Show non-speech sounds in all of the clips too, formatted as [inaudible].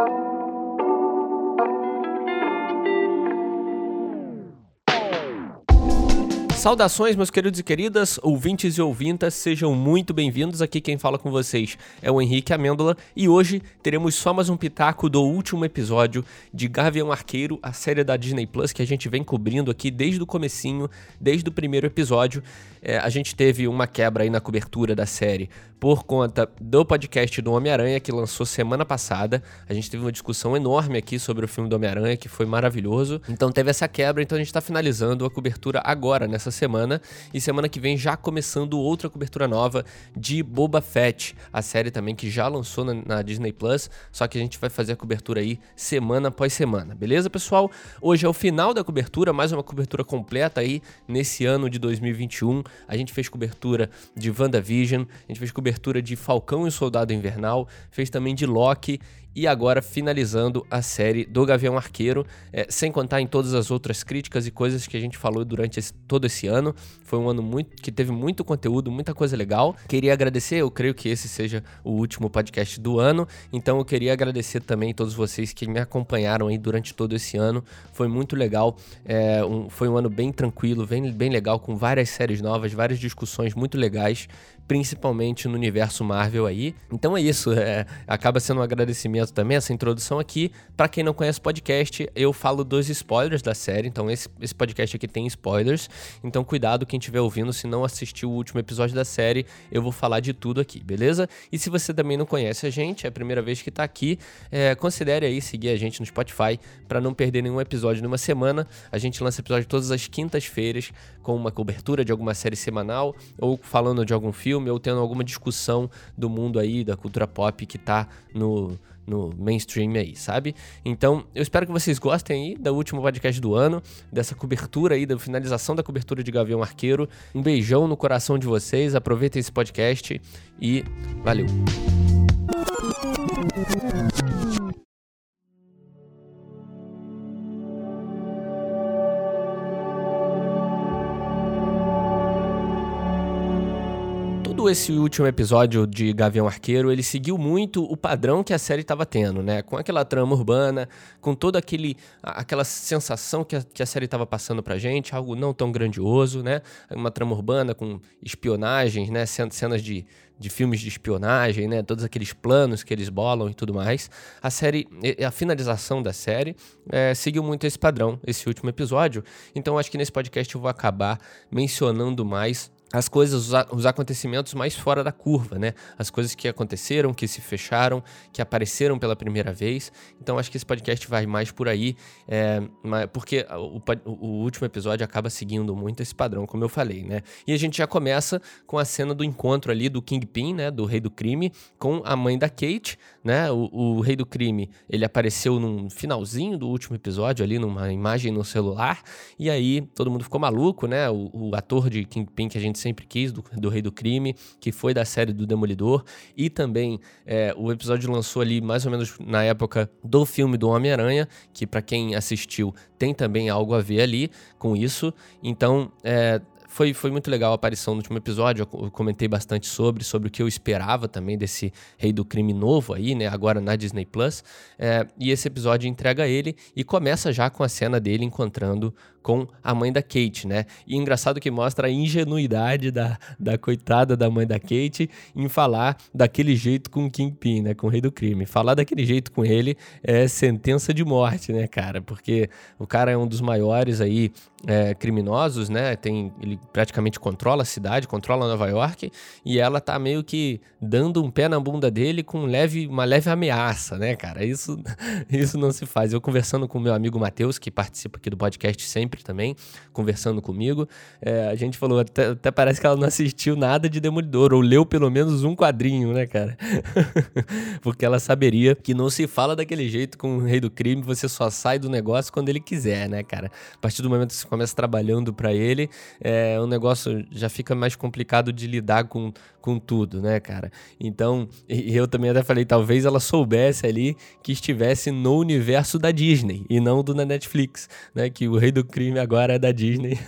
Thank you. Saudações, meus queridos e queridas, ouvintes e ouvintas, sejam muito bem-vindos. Aqui quem fala com vocês é o Henrique Amêndola e hoje teremos só mais um pitaco do último episódio de Gavião Arqueiro, a série da Disney Plus que a gente vem cobrindo aqui desde o comecinho, desde o primeiro episódio. É, a gente teve uma quebra aí na cobertura da série por conta do podcast do Homem-Aranha que lançou semana passada. A gente teve uma discussão enorme aqui sobre o filme do Homem-Aranha que foi maravilhoso. Então teve essa quebra, então a gente está finalizando a cobertura agora, nessa semana. E semana que vem já começando outra cobertura nova de Boba Fett, a série também que já lançou na, na Disney Plus. Só que a gente vai fazer a cobertura aí semana após semana, beleza, pessoal? Hoje é o final da cobertura, mais uma cobertura completa aí nesse ano de 2021. A gente fez cobertura de WandaVision, a gente fez cobertura de Falcão e o Soldado Invernal, fez também de Loki e agora finalizando a série do Gavião Arqueiro, é, sem contar em todas as outras críticas e coisas que a gente falou durante esse, todo esse ano. Foi um ano muito que teve muito conteúdo, muita coisa legal. Queria agradecer, eu creio que esse seja o último podcast do ano, então eu queria agradecer também a todos vocês que me acompanharam aí durante todo esse ano. Foi muito legal, é, um, foi um ano bem tranquilo, bem, bem legal, com várias séries novas, várias discussões muito legais principalmente no universo Marvel aí. Então é isso, é, acaba sendo um agradecimento também essa introdução aqui. Para quem não conhece o podcast, eu falo dos spoilers da série, então esse, esse podcast aqui tem spoilers. Então cuidado quem estiver ouvindo, se não assistiu o último episódio da série, eu vou falar de tudo aqui, beleza? E se você também não conhece a gente, é a primeira vez que tá aqui, é, considere aí seguir a gente no Spotify para não perder nenhum episódio numa semana. A gente lança episódio todas as quintas-feiras com uma cobertura de alguma série semanal ou falando de algum filme ou tendo alguma discussão do mundo aí, da cultura pop que tá no, no mainstream aí, sabe? Então, eu espero que vocês gostem aí do último podcast do ano, dessa cobertura aí, da finalização da cobertura de Gavião Arqueiro. Um beijão no coração de vocês, aproveitem esse podcast e valeu! Esse último episódio de Gavião Arqueiro, ele seguiu muito o padrão que a série estava tendo, né? Com aquela trama urbana, com toda aquele, aquela sensação que a, que a série estava passando pra gente, algo não tão grandioso, né? Uma trama urbana com espionagens, né? Cenas de, de filmes de espionagem, né? Todos aqueles planos que eles bolam e tudo mais. A série, a finalização da série é, seguiu muito esse padrão, esse último episódio. Então acho que nesse podcast eu vou acabar mencionando mais as coisas, os acontecimentos mais fora da curva, né? As coisas que aconteceram, que se fecharam, que apareceram pela primeira vez. Então acho que esse podcast vai mais por aí, é, porque o, o, último episódio acaba seguindo muito esse padrão, como eu falei, né? E a gente já começa com a cena do encontro ali do Kingpin, né? Do Rei do Crime, com a mãe da Kate, né? O, o Rei do Crime, ele apareceu num finalzinho do último episódio ali, numa imagem no celular, e aí todo mundo ficou maluco, né? O, o ator de Kingpin que a gente sempre quis, do, do Rei do Crime, que foi da série do Demolidor, e também é, o episódio lançou ali mais ou menos na época do filme do Homem-Aranha, que para quem assistiu tem também algo a ver ali com isso. Então, é, foi, foi muito legal a aparição no último episódio. Eu comentei bastante sobre, sobre o que eu esperava também desse Rei do Crime novo aí, né? Agora na Disney Plus. É, e esse episódio entrega ele e começa já com a cena dele encontrando com a mãe da Kate, né? E engraçado que mostra a ingenuidade da, da coitada da mãe da Kate em falar daquele jeito com o Kingpin, né? Com o Rei do Crime. Falar daquele jeito com ele é sentença de morte, né, cara? Porque o cara é um dos maiores aí é, criminosos, né? Tem, ele praticamente controla a cidade, controla Nova York, e ela tá meio que dando um pé na bunda dele com leve, uma leve ameaça, né, cara? Isso, [laughs] isso não se faz. Eu conversando com meu amigo Matheus, que participa aqui do podcast sempre também, conversando comigo, é, a gente falou, até, até, parece que ela não assistiu nada de Demolidor, ou leu pelo menos um quadrinho, né, cara? [laughs] Porque ela saberia que não se fala daquele jeito com o rei do crime, você só sai do negócio quando ele quiser, né, cara? A partir do momento que começa trabalhando para ele, é, o negócio já fica mais complicado de lidar com, com tudo, né, cara? Então, eu também até falei, talvez ela soubesse ali que estivesse no universo da Disney e não do na Netflix, né? Que o Rei do Crime agora é da Disney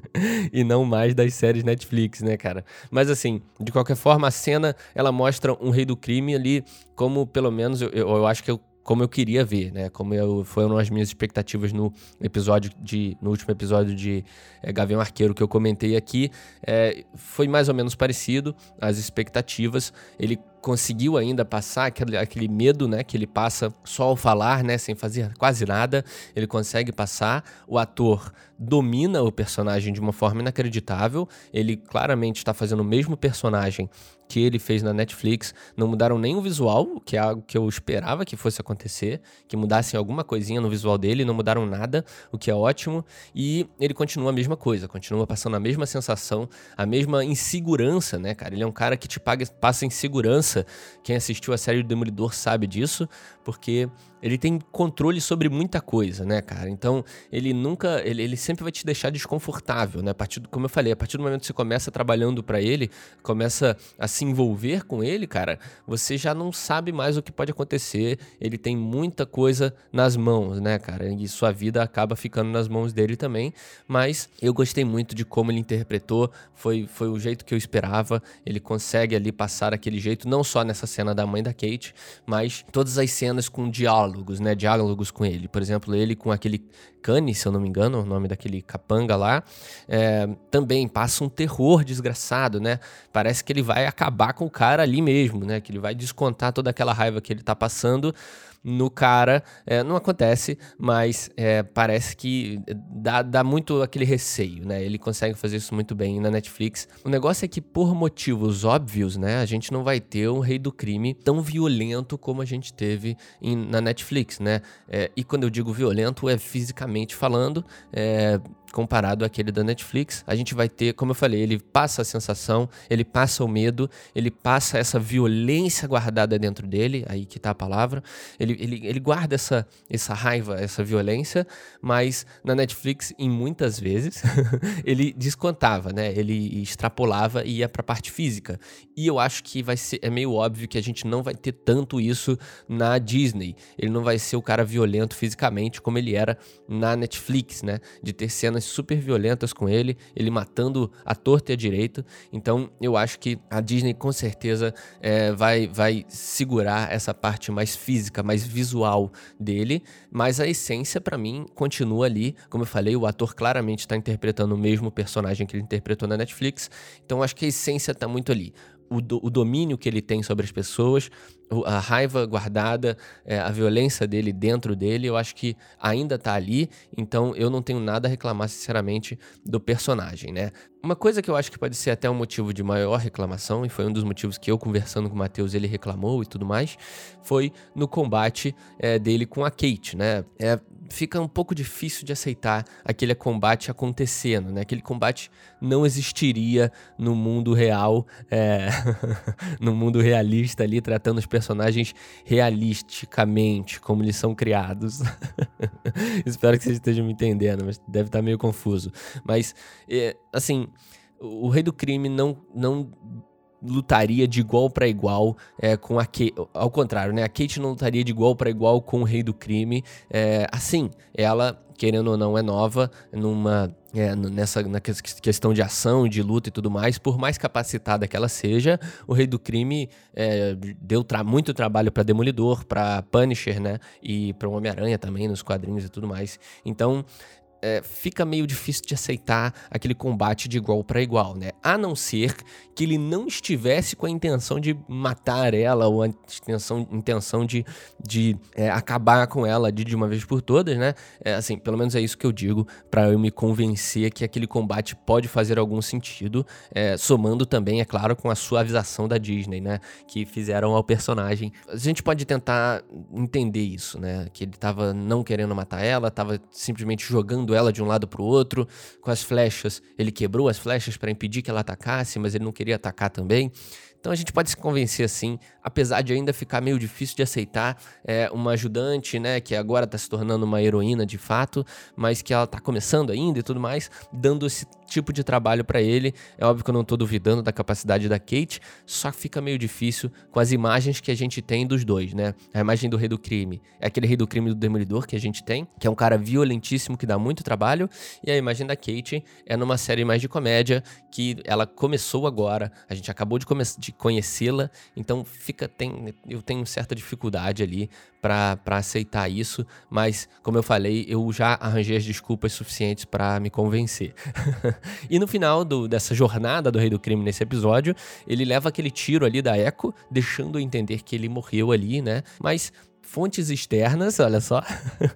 [laughs] e não mais das séries Netflix, né, cara? Mas assim, de qualquer forma, a cena ela mostra um Rei do Crime ali como, pelo menos, eu, eu acho que eu como eu queria ver, né? Como eu, foram as minhas expectativas no episódio de, no último episódio de é, Gavião Arqueiro que eu comentei aqui, é, foi mais ou menos parecido as expectativas. Ele conseguiu ainda passar aquele, aquele medo, né, que ele passa só ao falar, né, sem fazer quase nada, ele consegue passar. O ator domina o personagem de uma forma inacreditável. Ele claramente está fazendo o mesmo personagem que ele fez na Netflix. Não mudaram nem o visual, que é algo que eu esperava que fosse acontecer, que mudassem alguma coisinha no visual dele, não mudaram nada, o que é ótimo. E ele continua a mesma coisa, continua passando a mesma sensação, a mesma insegurança, né, cara? Ele é um cara que te paga, passa insegurança. Quem assistiu a série do Demolidor sabe disso, porque ele tem controle sobre muita coisa, né, cara? Então, ele nunca, ele, ele sempre vai te deixar desconfortável, né? A partir do, como eu falei, a partir do momento que você começa trabalhando para ele, começa a se envolver com ele, cara, você já não sabe mais o que pode acontecer. Ele tem muita coisa nas mãos, né, cara? E sua vida acaba ficando nas mãos dele também. Mas eu gostei muito de como ele interpretou, foi, foi o jeito que eu esperava. Ele consegue ali passar aquele jeito, não só nessa cena da mãe da Kate, mas todas as cenas com diálogos, né? Diálogos com ele. Por exemplo, ele com aquele Kanye, se eu não me engano, o nome daquele capanga lá, é, também passa um terror desgraçado, né? Parece que ele vai acabar com o cara ali mesmo, né? Que ele vai descontar toda aquela raiva que ele tá passando no cara. É, não acontece, mas é, parece que dá, dá muito aquele receio, né? Ele consegue fazer isso muito bem na Netflix. O negócio é que, por motivos óbvios, né? A gente não vai ter um rei do crime tão violento como a gente teve em, na Netflix, né? É, e quando eu digo violento, é fisicamente falando. É, comparado àquele da Netflix. A gente vai ter, como eu falei, ele passa a sensação, ele passa o medo, ele passa essa violência guardada dentro dele, aí que tá a palavra. Ele, ele, ele guarda essa, essa raiva, essa violência, mas na Netflix, em muitas vezes, [laughs] ele descontava, né? Ele extrapolava e ia pra parte física. E eu acho que vai ser, é meio óbvio que a gente não vai ter tanto isso na Disney. Ele não vai ser o cara violento fisicamente como ele era na Netflix, né? De ter cenas super violentas com ele, ele matando a torta e a direito. Então eu acho que a Disney com certeza é, vai, vai segurar essa parte mais física, mais visual dele, mas a essência para mim continua ali. Como eu falei, o ator claramente está interpretando o mesmo personagem que ele interpretou na Netflix, então acho que a essência está muito ali o, do, o, domínio que ele tem sobre as pessoas, a raiva guardada, é, a violência dele dentro dele, eu acho que ainda tá ali, então eu não tenho nada a reclamar, sinceramente, do personagem, né? Uma coisa que eu acho que pode ser até um motivo de maior reclamação, e foi um dos motivos que eu, conversando com o Matheus, ele reclamou e tudo mais, foi no combate é, dele com a Kate, né? É, fica um pouco difícil de aceitar aquele combate acontecendo, né? Aquele combate não existiria no mundo real, é... [laughs] no mundo realista ali, tratando os personagens realisticamente, como eles são criados. [laughs] Espero que vocês estejam me entendendo, mas deve estar meio confuso. Mas, é, assim, o Rei do Crime não, não lutaria de igual para igual é, com a Kate. Ao contrário, né? A Kate não lutaria de igual para igual com o Rei do Crime. É, assim, ela, querendo ou não, é nova numa. É, nessa na questão de ação, de luta e tudo mais, por mais capacitada que ela seja, o Rei do Crime é, deu tra muito trabalho para Demolidor, para Punisher, né? E para o Homem-Aranha também, nos quadrinhos e tudo mais. Então, é, fica meio difícil de aceitar aquele combate de igual para igual, né? A não ser que ele não estivesse com a intenção de matar ela ou a intenção, intenção de, de é, acabar com ela de, de uma vez por todas, né? É, assim, pelo menos é isso que eu digo para eu me convencer que aquele combate pode fazer algum sentido, é, somando também, é claro, com a suavização da Disney, né? Que fizeram ao personagem. A gente pode tentar entender isso, né? Que ele tava não querendo matar ela, tava simplesmente jogando ela de um lado para o outro, com as flechas. Ele quebrou as flechas para impedir que ela atacasse, mas ele não queria atacar também. Então a gente pode se convencer assim, apesar de ainda ficar meio difícil de aceitar é, uma ajudante, né, que agora está se tornando uma heroína de fato, mas que ela está começando ainda e tudo mais, dando esse tipo de trabalho para ele. É óbvio que eu não tô duvidando da capacidade da Kate, só fica meio difícil com as imagens que a gente tem dos dois, né? A imagem do rei do crime é aquele rei do crime do Demolidor que a gente tem, que é um cara violentíssimo que dá muito trabalho, e a imagem da Kate é numa série mais de comédia que ela começou agora, a gente acabou de, de conhecê-la, então fica tem eu tenho certa dificuldade ali para aceitar isso, mas como eu falei, eu já arranjei as desculpas suficientes para me convencer. [laughs] [laughs] e no final do, dessa jornada do Rei do Crime nesse episódio, ele leva aquele tiro ali da Echo, deixando entender que ele morreu ali, né? Mas fontes externas, olha só,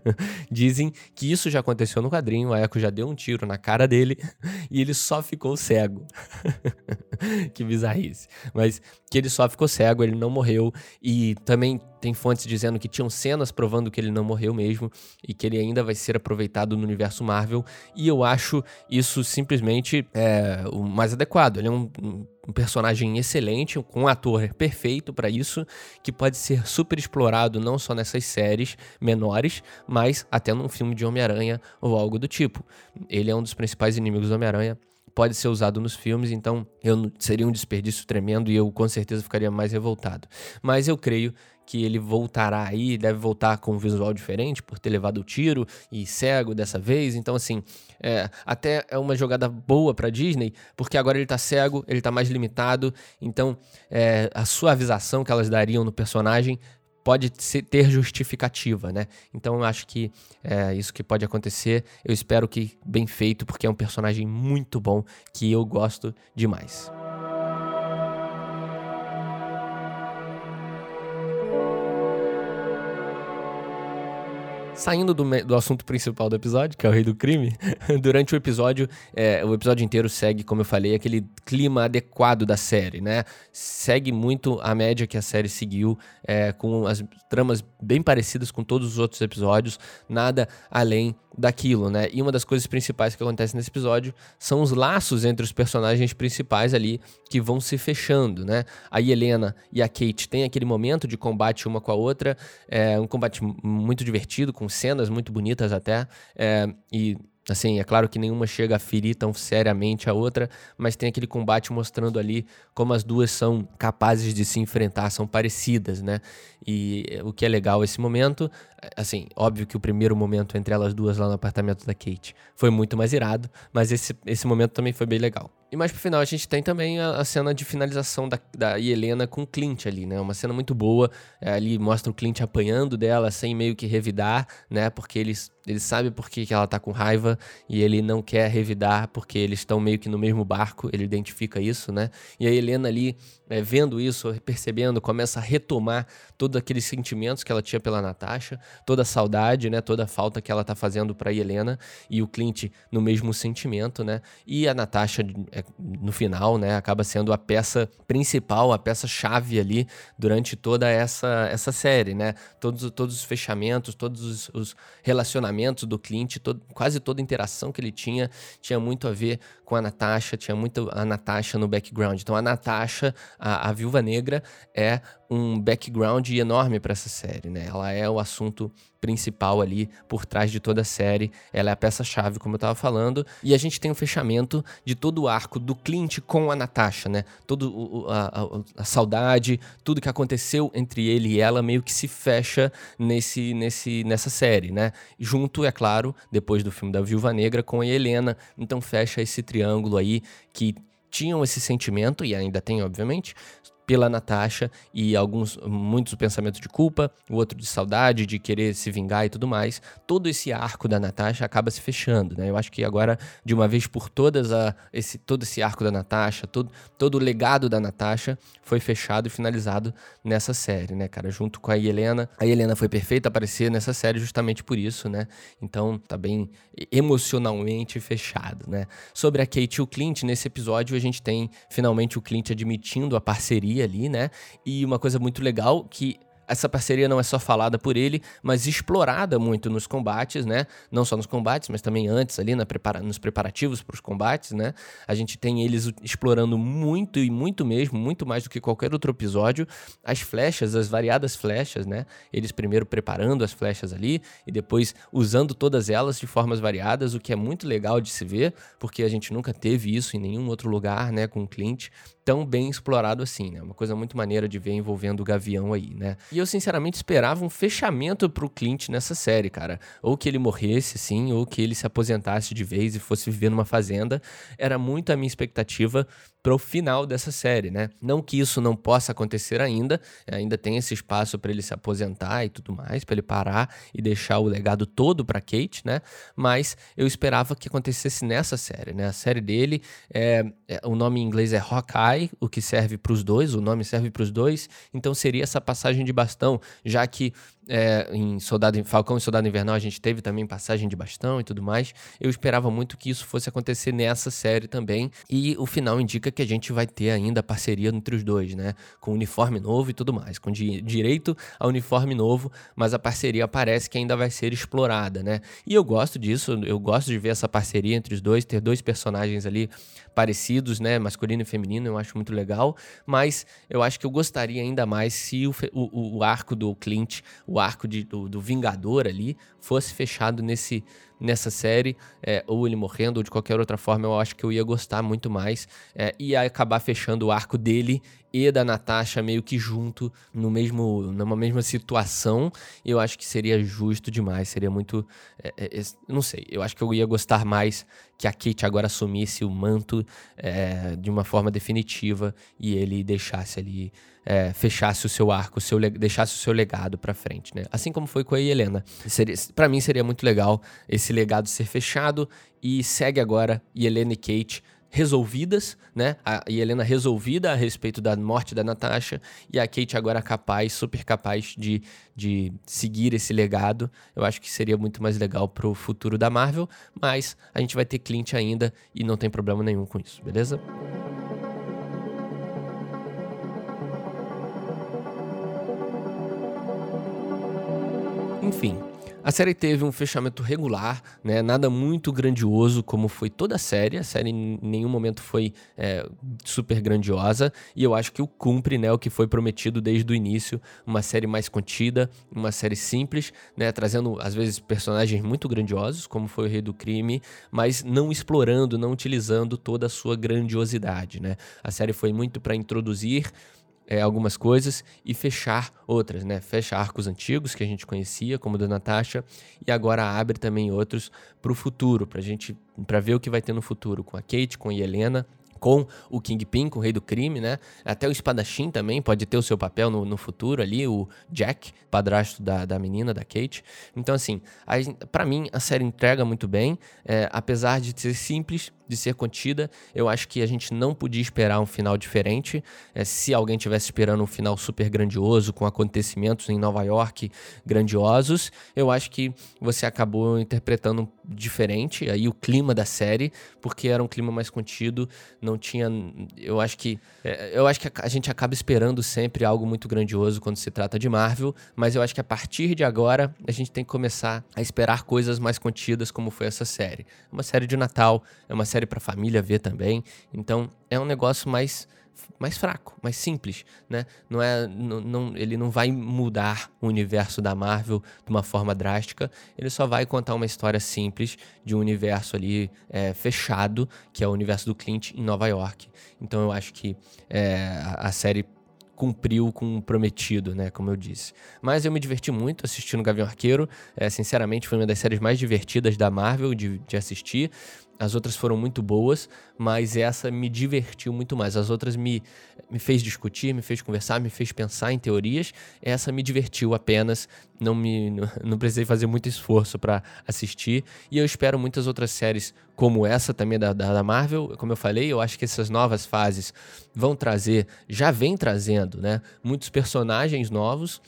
[laughs] dizem que isso já aconteceu no quadrinho. A Echo já deu um tiro na cara dele [laughs] e ele só ficou cego. [laughs] que bizarrice. Mas que ele só ficou cego, ele não morreu. E também tem fontes dizendo que tinham cenas provando que ele não morreu mesmo e que ele ainda vai ser aproveitado no universo Marvel. E eu acho isso simplesmente é, o mais adequado. Ele é um, um personagem excelente, com um ator perfeito para isso, que pode ser super explorado não só nessas séries menores, mas até num filme de Homem-Aranha ou algo do tipo. Ele é um dos principais inimigos do Homem-Aranha pode ser usado nos filmes, então eu seria um desperdício tremendo e eu com certeza ficaria mais revoltado. Mas eu creio que ele voltará aí, deve voltar com um visual diferente por ter levado o tiro e cego dessa vez. Então, assim, é, até é uma jogada boa para Disney, porque agora ele tá cego, ele tá mais limitado. Então, é, a suavização que elas dariam no personagem pode ter justificativa, né? Então eu acho que é isso que pode acontecer. Eu espero que bem feito, porque é um personagem muito bom que eu gosto demais. Saindo do, do assunto principal do episódio, que é o rei do crime, [laughs] durante o episódio, é, o episódio inteiro segue, como eu falei, aquele clima adequado da série, né? Segue muito a média que a série seguiu, é, com as tramas bem parecidas com todos os outros episódios, nada além daquilo, né? E uma das coisas principais que acontece nesse episódio são os laços entre os personagens principais ali que vão se fechando, né? A Helena e a Kate têm aquele momento de combate uma com a outra, é um combate muito divertido, com cenas muito bonitas até, é, e Assim, é claro que nenhuma chega a ferir tão seriamente a outra, mas tem aquele combate mostrando ali como as duas são capazes de se enfrentar, são parecidas, né? E o que é legal esse momento, assim, óbvio que o primeiro momento entre elas duas lá no apartamento da Kate foi muito mais irado, mas esse, esse momento também foi bem legal. E mais pro final a gente tem também a, a cena de finalização da, da Helena com o Clint ali, né? Uma cena muito boa. É, ali mostra o Clint apanhando dela sem meio que revidar, né? Porque eles, ele sabe por que, que ela tá com raiva e ele não quer revidar porque eles estão meio que no mesmo barco, ele identifica isso, né? E a Helena ali, é, vendo isso, percebendo, começa a retomar todos aqueles sentimentos que ela tinha pela Natasha, toda a saudade, né? Toda a falta que ela tá fazendo pra Helena e o Clint no mesmo sentimento, né? E a Natasha é, no final, né, acaba sendo a peça principal, a peça chave ali durante toda essa, essa série, né? Todos, todos os fechamentos, todos os, os relacionamentos do todo, quase toda a interação que ele tinha tinha muito a ver com a Natasha, tinha muito a Natasha no background. Então a Natasha, a, a Viúva Negra, é um background enorme para essa série, né? Ela é o assunto principal ali por trás de toda a série. Ela é a peça-chave, como eu estava falando. E a gente tem o um fechamento de todo o arco do Clint com a Natasha, né? Todo a, a, a, saudade, tudo que aconteceu entre ele e ela meio que se fecha nesse, nesse, nessa série, né? Junto, é claro, depois do filme da Viúva Negra com a Helena. Então fecha esse triângulo aí que tinham esse sentimento, e ainda tem, obviamente, pela Natasha e alguns muitos pensamentos de culpa, o outro de saudade, de querer se vingar e tudo mais. Todo esse arco da Natasha acaba se fechando, né? Eu acho que agora de uma vez por todas a, esse todo esse arco da Natasha, todo todo o legado da Natasha foi fechado e finalizado nessa série, né, cara, junto com a Helena. A Helena foi perfeita aparecer nessa série justamente por isso, né? Então tá bem emocionalmente fechado, né? Sobre a Kate e o Clint, nesse episódio a gente tem finalmente o Clint admitindo a parceria ali, né? E uma coisa muito legal que essa parceria não é só falada por ele, mas explorada muito nos combates, né? Não só nos combates, mas também antes ali na prepara nos preparativos para os combates, né? A gente tem eles explorando muito e muito mesmo, muito mais do que qualquer outro episódio, as flechas, as variadas flechas, né? Eles primeiro preparando as flechas ali e depois usando todas elas de formas variadas, o que é muito legal de se ver, porque a gente nunca teve isso em nenhum outro lugar, né, com o Clint tão bem explorado assim, né? Uma coisa muito maneira de ver envolvendo o Gavião aí, né? E eu sinceramente esperava um fechamento pro Clint nessa série, cara. Ou que ele morresse, assim, ou que ele se aposentasse de vez e fosse viver numa fazenda. Era muito a minha expectativa para o final dessa série, né? Não que isso não possa acontecer ainda, ainda tem esse espaço para ele se aposentar e tudo mais, para ele parar e deixar o legado todo para Kate, né? Mas eu esperava que acontecesse nessa série, né? A série dele é, é o nome em inglês é Hawkeye, o que serve para os dois, o nome serve para os dois, então seria essa passagem de bastão, já que é, em Soldado Falcão e Soldado Invernal a gente teve também passagem de bastão e tudo mais. Eu esperava muito que isso fosse acontecer nessa série também. E o final indica que a gente vai ter ainda parceria entre os dois, né? Com uniforme novo e tudo mais, com di direito a uniforme novo, mas a parceria parece que ainda vai ser explorada, né? E eu gosto disso, eu gosto de ver essa parceria entre os dois, ter dois personagens ali parecidos, né? Masculino e feminino, eu acho muito legal. Mas eu acho que eu gostaria ainda mais se o, o, o arco do Clint, o arco de, do, do Vingador ali, fosse fechado nesse nessa série, é, ou ele morrendo, ou de qualquer outra forma, eu acho que eu ia gostar muito mais. É, e acabar fechando o arco dele e da Natasha meio que junto, no mesmo, numa mesma situação, eu acho que seria justo demais, seria muito. É, é, não sei, eu acho que eu ia gostar mais que a Kate agora assumisse o manto é, de uma forma definitiva e ele deixasse ali, é, fechasse o seu arco, o seu, deixasse o seu legado para frente, né? Assim como foi com a Helena. Para mim seria muito legal esse legado ser fechado e segue agora Helena e Kate resolvidas, né? A Helena resolvida a respeito da morte da Natasha e a Kate agora capaz, super capaz de, de seguir esse legado. Eu acho que seria muito mais legal pro futuro da Marvel, mas a gente vai ter Clint ainda e não tem problema nenhum com isso, beleza? Enfim, a série teve um fechamento regular, né? Nada muito grandioso como foi toda a série. A série em nenhum momento foi é, super grandiosa. E eu acho que o cumpre, né? O que foi prometido desde o início. Uma série mais contida, uma série simples, né? Trazendo, às vezes, personagens muito grandiosos, como foi o Rei do Crime, mas não explorando, não utilizando toda a sua grandiosidade, né? A série foi muito para introduzir é, algumas coisas e fechar outras, né? Fecha arcos antigos que a gente conhecia, como o da Natasha, e agora abre também outros para o futuro, para gente, para ver o que vai ter no futuro com a Kate, com a Helena com o Kingpin, com o rei do crime, né? Até o espadachim também pode ter o seu papel no, no futuro ali, o Jack, padrasto da, da menina, da Kate. Então, assim, para mim, a série entrega muito bem, é, apesar de ser simples, de ser contida, eu acho que a gente não podia esperar um final diferente. É, se alguém tivesse esperando um final super grandioso, com acontecimentos em Nova York grandiosos, eu acho que você acabou interpretando diferente aí o clima da série, porque era um clima mais contido, não tinha. Eu acho que. É, eu acho que a gente acaba esperando sempre algo muito grandioso quando se trata de Marvel, mas eu acho que a partir de agora a gente tem que começar a esperar coisas mais contidas, como foi essa série. Uma série de Natal, é uma série para família ver também, então é um negócio mais mais fraco, mais simples, né? Não é, não, não, ele não vai mudar o universo da Marvel de uma forma drástica. Ele só vai contar uma história simples de um universo ali é, fechado, que é o universo do Clint em Nova York. Então eu acho que é, a série cumpriu com o prometido, né? Como eu disse. Mas eu me diverti muito assistindo Gavião Arqueiro. É, sinceramente, foi uma das séries mais divertidas da Marvel de, de assistir. As outras foram muito boas, mas essa me divertiu muito mais. As outras me, me fez discutir, me fez conversar, me fez pensar em teorias. Essa me divertiu apenas, não me não precisei fazer muito esforço para assistir. E eu espero muitas outras séries como essa também da, da, Marvel. Como eu falei, eu acho que essas novas fases vão trazer, já vem trazendo, né, muitos personagens novos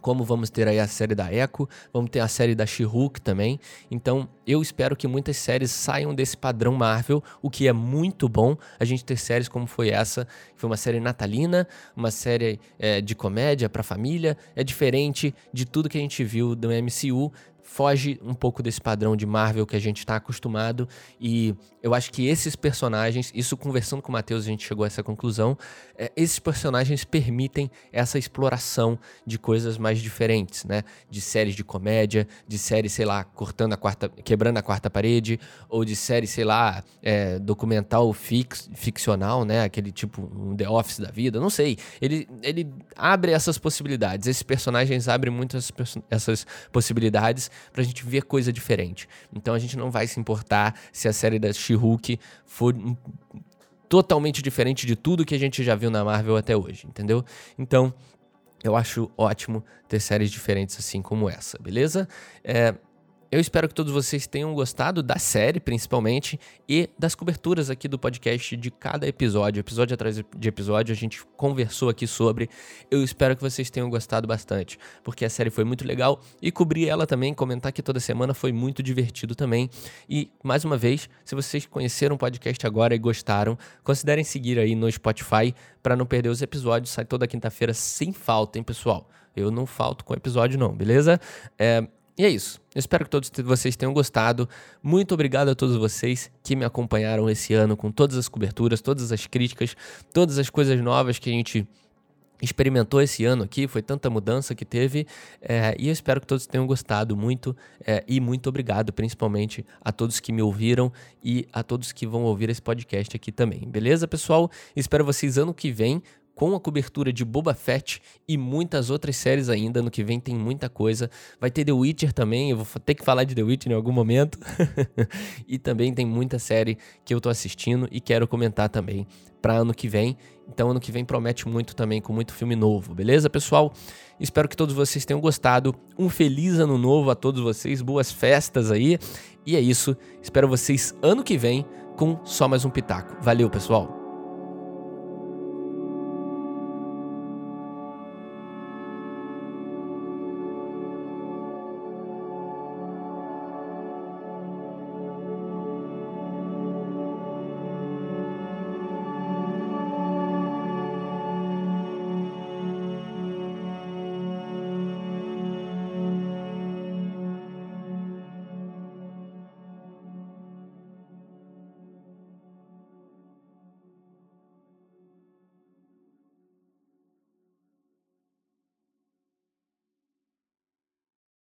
como vamos ter aí a série da Echo, vamos ter a série da She-Hulk também. Então, eu espero que muitas séries saiam desse padrão Marvel, o que é muito bom. A gente ter séries como foi essa, que foi uma série natalina, uma série é, de comédia para família, é diferente de tudo que a gente viu do MCU foge um pouco desse padrão de Marvel que a gente está acostumado e eu acho que esses personagens, isso conversando com o Matheus a gente chegou a essa conclusão, é, esses personagens permitem essa exploração de coisas mais diferentes, né? De séries de comédia, de séries, sei lá, cortando a quarta, quebrando a quarta parede, ou de séries, sei lá, é, documental fix, ficcional, né? Aquele tipo um The Office da vida, não sei. Ele, ele abre essas possibilidades, esses personagens abrem muitas essas possibilidades pra gente ver coisa diferente. Então a gente não vai se importar se a série da She-Hulk for totalmente diferente de tudo que a gente já viu na Marvel até hoje, entendeu? Então, eu acho ótimo ter séries diferentes assim como essa, beleza? É, eu espero que todos vocês tenham gostado da série, principalmente, e das coberturas aqui do podcast de cada episódio. Episódio atrás de episódio, a gente conversou aqui sobre. Eu espero que vocês tenham gostado bastante, porque a série foi muito legal e cobrir ela também, comentar aqui toda semana foi muito divertido também. E, mais uma vez, se vocês conheceram o podcast agora e gostaram, considerem seguir aí no Spotify para não perder os episódios. Sai toda quinta-feira sem falta, hein, pessoal? Eu não falto com episódio, não, beleza? É, e é isso. Eu espero que todos vocês tenham gostado. Muito obrigado a todos vocês que me acompanharam esse ano com todas as coberturas, todas as críticas, todas as coisas novas que a gente experimentou esse ano aqui. Foi tanta mudança que teve. É, e eu espero que todos tenham gostado muito. É, e muito obrigado, principalmente, a todos que me ouviram e a todos que vão ouvir esse podcast aqui também. Beleza, pessoal? Espero vocês ano que vem com a cobertura de Boba Fett e muitas outras séries ainda. No que vem tem muita coisa. Vai ter The Witcher também, eu vou ter que falar de The Witcher em algum momento. [laughs] e também tem muita série que eu tô assistindo e quero comentar também para ano que vem. Então ano que vem promete muito também com muito filme novo, beleza, pessoal? Espero que todos vocês tenham gostado. Um feliz ano novo a todos vocês, boas festas aí. E é isso. Espero vocês ano que vem com só mais um pitaco. Valeu, pessoal.